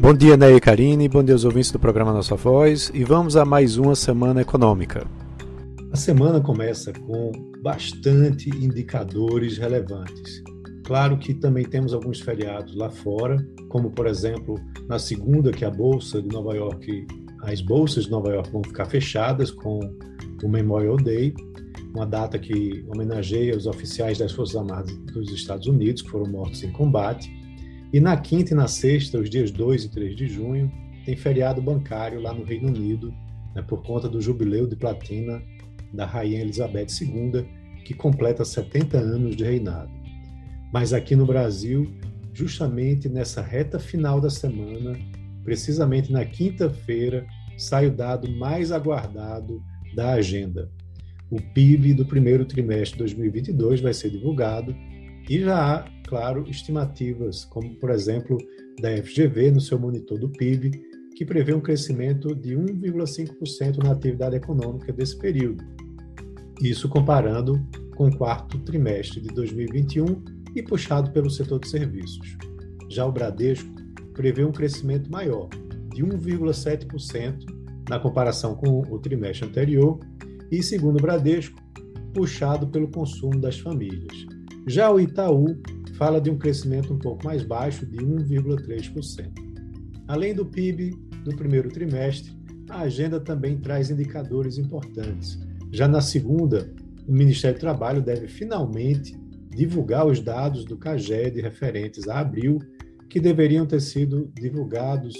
Bom dia, Ney e Karine, bom dia aos ouvintes do programa Nossa Voz e vamos a mais uma semana econômica. A semana começa com bastante indicadores relevantes. Claro que também temos alguns feriados lá fora, como por exemplo, na segunda que a bolsa de Nova York, as bolsas de Nova York vão ficar fechadas com o Memorial Day, uma data que homenageia os oficiais das Forças Armadas dos Estados Unidos que foram mortos em combate. E na quinta e na sexta, os dias 2 e 3 de junho, tem feriado bancário lá no Reino Unido, né, por conta do jubileu de platina da Rainha Elizabeth II, que completa 70 anos de reinado. Mas aqui no Brasil, justamente nessa reta final da semana, precisamente na quinta-feira, sai o dado mais aguardado da agenda. O PIB do primeiro trimestre de 2022 vai ser divulgado e já há, claro, estimativas, como por exemplo da FGV no seu monitor do PIB, que prevê um crescimento de 1,5% na atividade econômica desse período. Isso comparando com o quarto trimestre de 2021 e puxado pelo setor de serviços. Já o Bradesco prevê um crescimento maior, de 1,7% na comparação com o trimestre anterior, e, segundo o Bradesco, puxado pelo consumo das famílias. Já o Itaú fala de um crescimento um pouco mais baixo, de 1,3%. Além do PIB do primeiro trimestre, a agenda também traz indicadores importantes. Já na segunda, o Ministério do Trabalho deve finalmente divulgar os dados do CAGED referentes a abril, que deveriam ter sido divulgados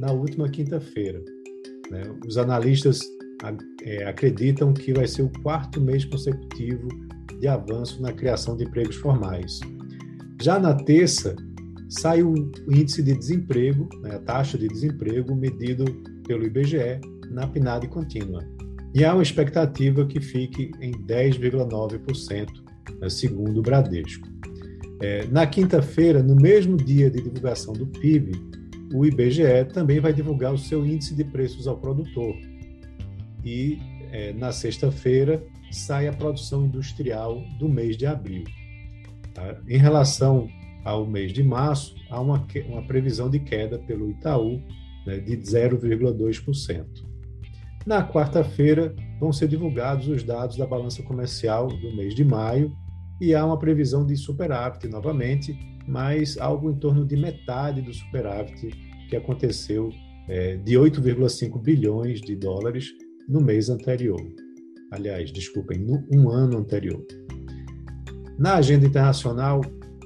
na última quinta-feira. Né? Os analistas é, acreditam que vai ser o quarto mês consecutivo de avanço na criação de empregos formais. Já na terça, sai o índice de desemprego, né, a taxa de desemprego medido pelo IBGE na PNAD contínua. E há uma expectativa que fique em 10,9%, né, segundo o Bradesco. É, na quinta-feira, no mesmo dia de divulgação do PIB, o IBGE também vai divulgar o seu índice de preços ao produtor. E é, na sexta-feira, sai a produção industrial do mês de abril. Tá? Em relação ao mês de março, há uma, uma previsão de queda pelo Itaú né, de 0,2%. Na quarta-feira, vão ser divulgados os dados da balança comercial do mês de maio e há uma previsão de superávit novamente, mas algo em torno de metade do superávit que aconteceu é, de 8,5 bilhões de dólares no mês anterior aliás, desculpem, no um ano anterior. Na agenda internacional,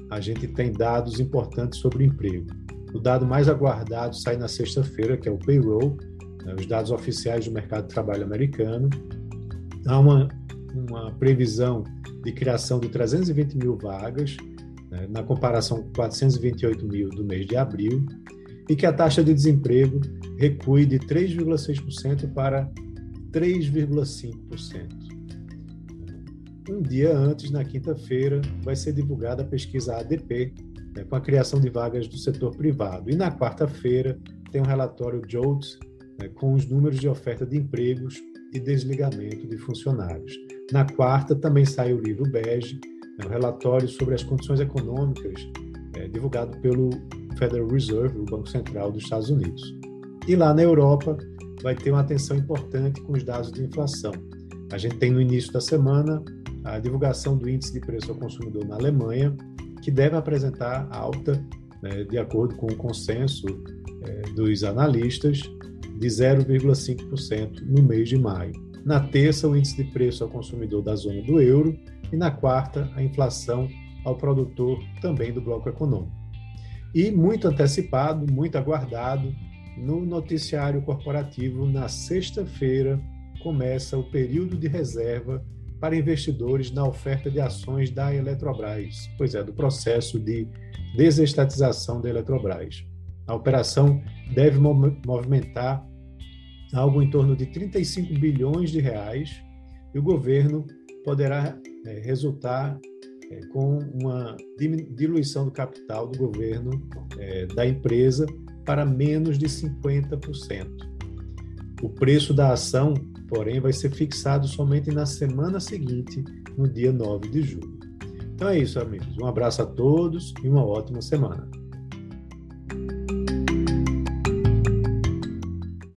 a gente tem dados importantes sobre emprego. O dado mais aguardado sai na sexta-feira, que é o payroll, né, os dados oficiais do mercado de trabalho americano. Há uma, uma previsão de criação de 320 mil vagas, né, na comparação com 428 mil do mês de abril, e que a taxa de desemprego recue de 3,6% para 3,5%. Um dia antes, na quinta-feira, vai ser divulgada a pesquisa ADP, né, com a criação de vagas do setor privado. E na quarta-feira, tem um relatório JOLTS né, com os números de oferta de empregos e desligamento de funcionários. Na quarta, também sai o livro BEGE, né, um relatório sobre as condições econômicas, é, divulgado pelo Federal Reserve, o Banco Central dos Estados Unidos. E lá na Europa, vai ter uma atenção importante com os dados de inflação. A gente tem no início da semana a divulgação do índice de preço ao consumidor na Alemanha, que deve apresentar alta, né, de acordo com o consenso é, dos analistas, de 0,5% no mês de maio. Na terça, o índice de preço ao consumidor da zona do euro e na quarta, a inflação ao produtor também do bloco econômico. E muito antecipado, muito aguardado, no noticiário corporativo, na sexta-feira, começa o período de reserva para investidores na oferta de ações da Eletrobras, pois é, do processo de desestatização da Eletrobras. A operação deve movimentar algo em torno de 35 bilhões de reais e o governo poderá é, resultar é, com uma diluição do capital do governo é, da empresa para menos de 50%. O preço da ação, porém, vai ser fixado somente na semana seguinte, no dia 9 de julho. Então é isso, amigos. Um abraço a todos e uma ótima semana.